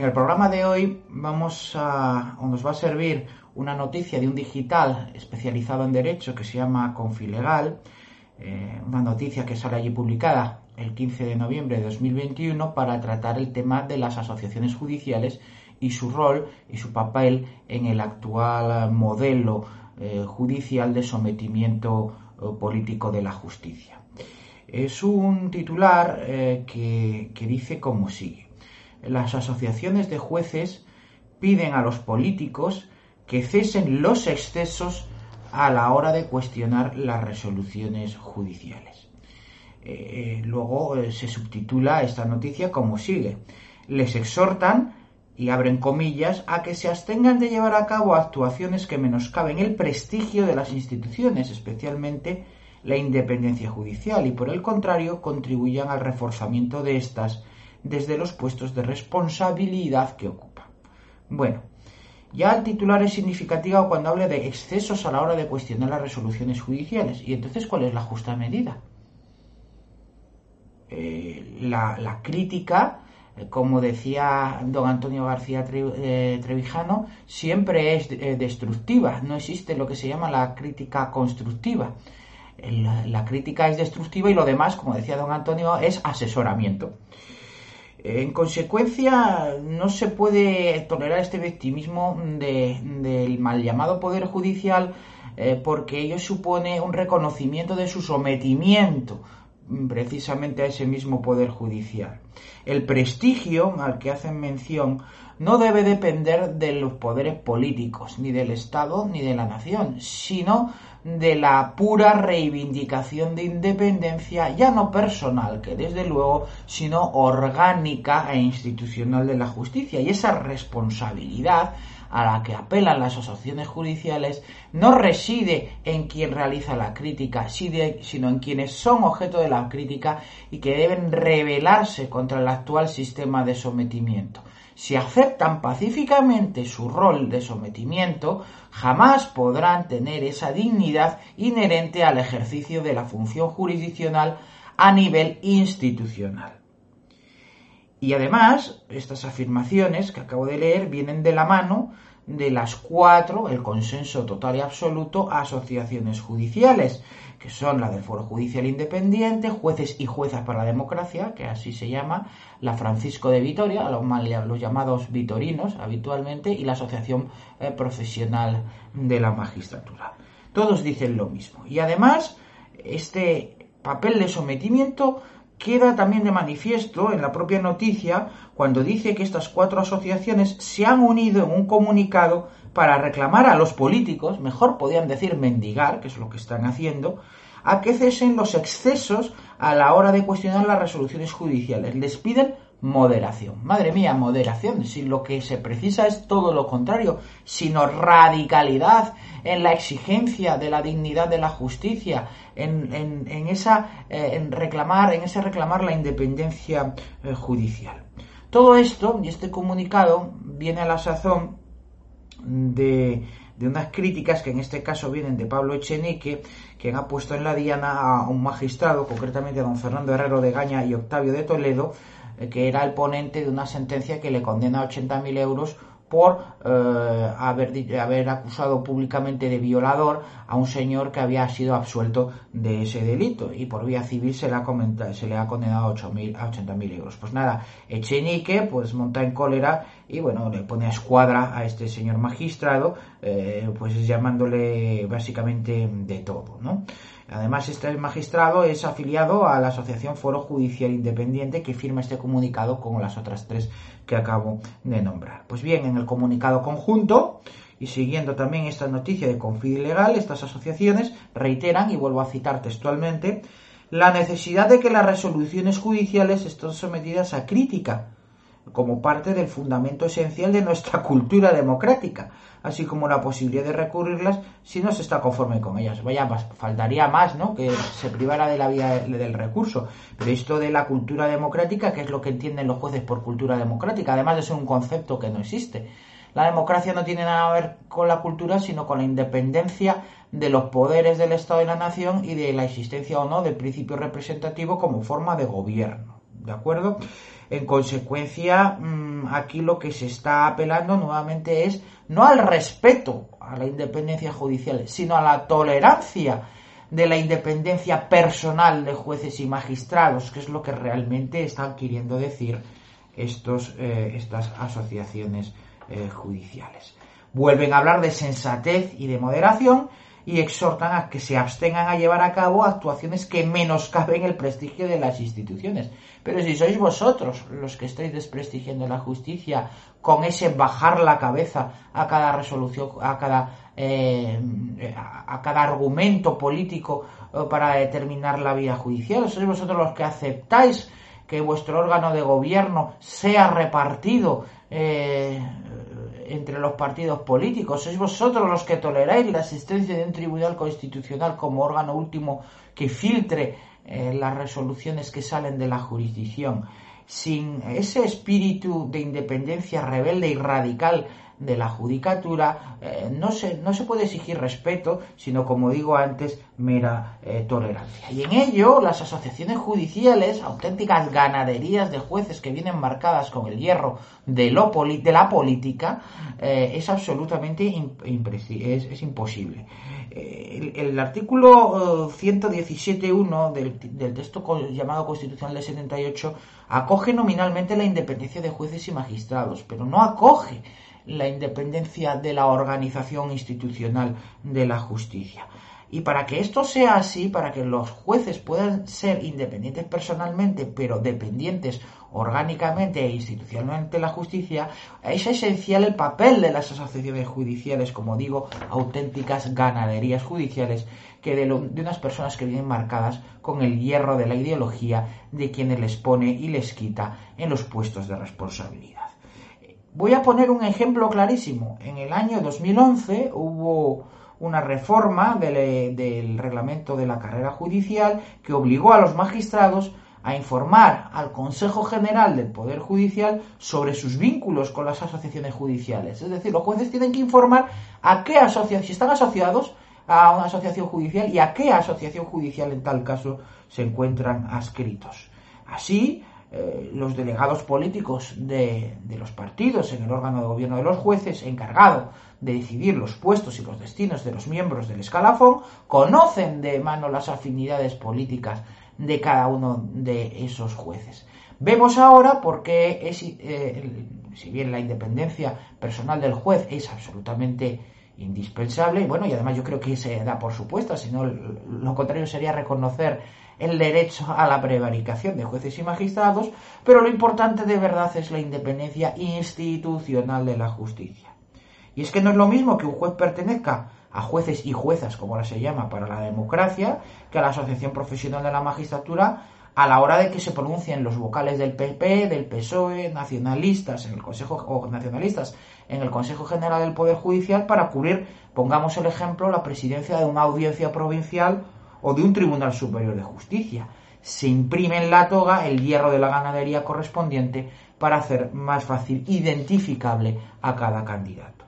En el programa de hoy vamos a, nos va a servir una noticia de un digital especializado en derecho que se llama Confilegal, eh, una noticia que sale allí publicada el 15 de noviembre de 2021 para tratar el tema de las asociaciones judiciales y su rol y su papel en el actual modelo eh, judicial de sometimiento eh, político de la justicia. Es un titular eh, que, que dice como sigue las asociaciones de jueces piden a los políticos que cesen los excesos a la hora de cuestionar las resoluciones judiciales. Eh, luego eh, se subtitula esta noticia como sigue. Les exhortan, y abren comillas, a que se abstengan de llevar a cabo actuaciones que menoscaben el prestigio de las instituciones, especialmente la independencia judicial, y por el contrario contribuyan al reforzamiento de estas desde los puestos de responsabilidad que ocupa. Bueno, ya el titular es significativo cuando habla de excesos a la hora de cuestionar las resoluciones judiciales. ¿Y entonces cuál es la justa medida? Eh, la, crítica, eh, como decía don Antonio García eh, Trevijano, siempre es destructiva. No existe lo que se llama la crítica constructiva. La crítica es destructiva y lo demás, como decía don Antonio, es asesoramiento. En consecuencia, no se puede tolerar este victimismo de, del mal llamado Poder Judicial eh, porque ello supone un reconocimiento de su sometimiento precisamente a ese mismo Poder Judicial. El prestigio al que hacen mención no debe depender de los poderes políticos, ni del Estado, ni de la nación, sino de la pura reivindicación de independencia, ya no personal, que desde luego, sino orgánica e institucional de la justicia. Y esa responsabilidad a la que apelan las asociaciones judiciales no reside en quien realiza la crítica, sino en quienes son objeto de la crítica y que deben rebelarse contra el actual sistema de sometimiento. Si aceptan pacíficamente su rol de sometimiento, jamás podrán tener esa dignidad inherente al ejercicio de la función jurisdiccional a nivel institucional. Y además, estas afirmaciones que acabo de leer vienen de la mano de las cuatro, el consenso total y absoluto, asociaciones judiciales, que son la del Foro Judicial Independiente, Jueces y Juezas para la Democracia, que así se llama, la Francisco de Vitoria, los, los llamados vitorinos habitualmente, y la Asociación eh, Profesional de la Magistratura. Todos dicen lo mismo. Y además, este papel de sometimiento queda también de manifiesto en la propia noticia cuando dice que estas cuatro asociaciones se han unido en un comunicado para reclamar a los políticos, mejor podrían decir mendigar, que es lo que están haciendo, a que cesen los excesos a la hora de cuestionar las resoluciones judiciales. Les piden moderación. Madre mía, moderación, si lo que se precisa es todo lo contrario, sino radicalidad en la exigencia de la dignidad de la justicia, en, en, esa eh, en reclamar, en ese reclamar la independencia eh, judicial. Todo esto y este comunicado viene a la sazón de, de unas críticas que en este caso vienen de Pablo Echenique, quien ha puesto en la diana a un magistrado, concretamente a don Fernando Herrero de Gaña y Octavio de Toledo, que era el ponente de una sentencia que le condena a 80.000 euros por eh, haber, haber, acusado públicamente de violador a un señor que había sido absuelto de ese delito y por vía civil se le ha, se le ha condenado a, 8 a 80.000 euros. Pues nada, Echenique pues monta en cólera y bueno, le pone a escuadra a este señor magistrado, eh, pues llamándole básicamente de todo, ¿no? Además, este magistrado es afiliado a la Asociación Foro Judicial Independiente que firma este comunicado con las otras tres que acabo de nombrar. Pues bien, en el comunicado conjunto, Y siguiendo también esta noticia de Confid Legal, estas asociaciones reiteran, y vuelvo a citar textualmente, la necesidad de que las resoluciones judiciales estén sometidas a crítica, como parte del fundamento esencial de nuestra cultura democrática, así como la posibilidad de recurrirlas si no se está conforme con ellas. Vaya, faltaría más, ¿no? Que se privara de la vía del recurso. Pero esto de la cultura democrática, ¿qué es lo que entienden los jueces por cultura democrática? Además de ser un concepto que no existe. La democracia no tiene nada que ver con la cultura, sino con la independencia de los poderes del Estado y la nación y de la existencia o no del principio representativo como forma de gobierno. ¿De acuerdo? En consecuencia, mm, aquí lo que se está apelando nuevamente es no al respeto a la independencia judicial, sino a la tolerancia de la independencia personal de jueces y magistrados, que es lo que realmente están queriendo decir estos, eh, estas asociaciones eh, judiciales. Vuelven a hablar de sensatez y de moderación y exhortan a que se abstengan a llevar a cabo actuaciones que menoscaben el prestigio de las instituciones. Pero si sois vosotros los que estáis desprestigiando la justicia con ese bajar la cabeza a cada resolución, a cada, eh, a cada argumento político eh, para determinar la vía judicial, sois vosotros los que aceptáis que vuestro órgano de gobierno sea repartido eh, entre los partidos políticos. Sois vosotros los que toleráis la existencia de un tribunal constitucional como órgano último que filtre eh, las resoluciones que salen de la jurisdicción. Sin ese espíritu de independencia rebelde y radical de la judicatura, eh, no, se, no se puede exigir respeto, sino, como digo antes, mera eh, tolerancia. Y en ello, las asociaciones judiciales, auténticas ganaderías de jueces que vienen marcadas con el hierro de, lo de la política, eh, es absolutamente es, es, imposible. El, el, artículo 117.1 del, del texto llamado Constitucional de 78 acoge nominalmente la independencia de jueces y magistrados, pero no acoge la independencia de la organización institucional de la justicia. Y para que esto sea así, para que los jueces puedan ser independientes personalmente, pero dependientes orgánicamente e institucionalmente de la justicia, es esencial el papel de las asociaciones judiciales, como digo, auténticas ganaderías judiciales, que de, de unas personas que vienen marcadas con el hierro de la ideología de quienes les pone y les quita en los puestos de responsabilidad. Voy a poner un ejemplo clarísimo. En el año 2011 hubo una reforma del, reglamento de la carrera judicial que obligó a los magistrados a informar al Consejo General del Poder Judicial sobre sus vínculos con las asociaciones judiciales. Es decir, los jueces tienen que informar a qué asociación, si están asociados a una asociación judicial y a qué asociación judicial en tal caso se encuentran adscritos. Así, eh, los delegados políticos de, los partidos en el órgano de gobierno de los jueces, encargado de decidir los puestos y los destinos de los miembros del escalafón, conocen de mano las afinidades políticas de cada uno de esos jueces. Vemos ahora por qué, eh, si bien la independencia personal del juez es absolutamente indispensable, bueno, y además yo creo que se da por supuesto, sino lo contrario sería reconocer el derecho a la prevaricación de jueces y magistrados, pero lo importante de verdad es la independencia institucional de la justicia. Y es que no es lo mismo que un juez pertenezca a jueces y juezas, como ahora se llama, para la democracia, que a la Asociación Profesional de la Magistratura a la hora de que se pronuncien los vocales del PP, del PSOE, nacionalistas en el Consejo o nacionalistas en el Consejo General del Poder Judicial para cubrir, pongamos el ejemplo, la presidencia de una audiencia provincial o de un Tribunal Superior de Justicia. Se imprime en la toga el hierro de la ganadería correspondiente para hacer más fácil identificable a cada candidato.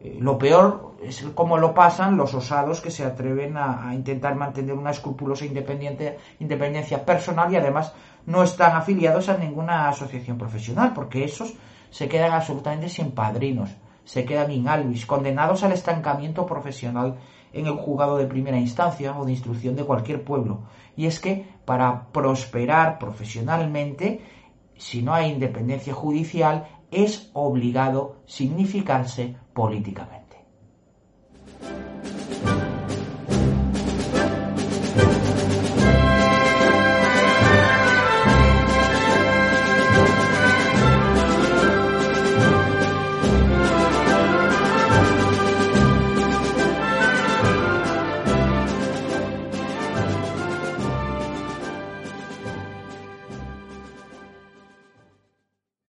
Eh, lo peor es cómo lo pasan los osados que se atreven a, intentar mantener una escrupulosa independencia personal y además no están afiliados a ninguna asociación profesional, porque esos se quedan absolutamente sin padrinos, se quedan inalvis, condenados al estancamiento profesional en el juzgado de primera instancia o de instrucción de cualquier pueblo. Y es que para prosperar profesionalmente, si no hay independencia judicial, es obligado significarse políticamente.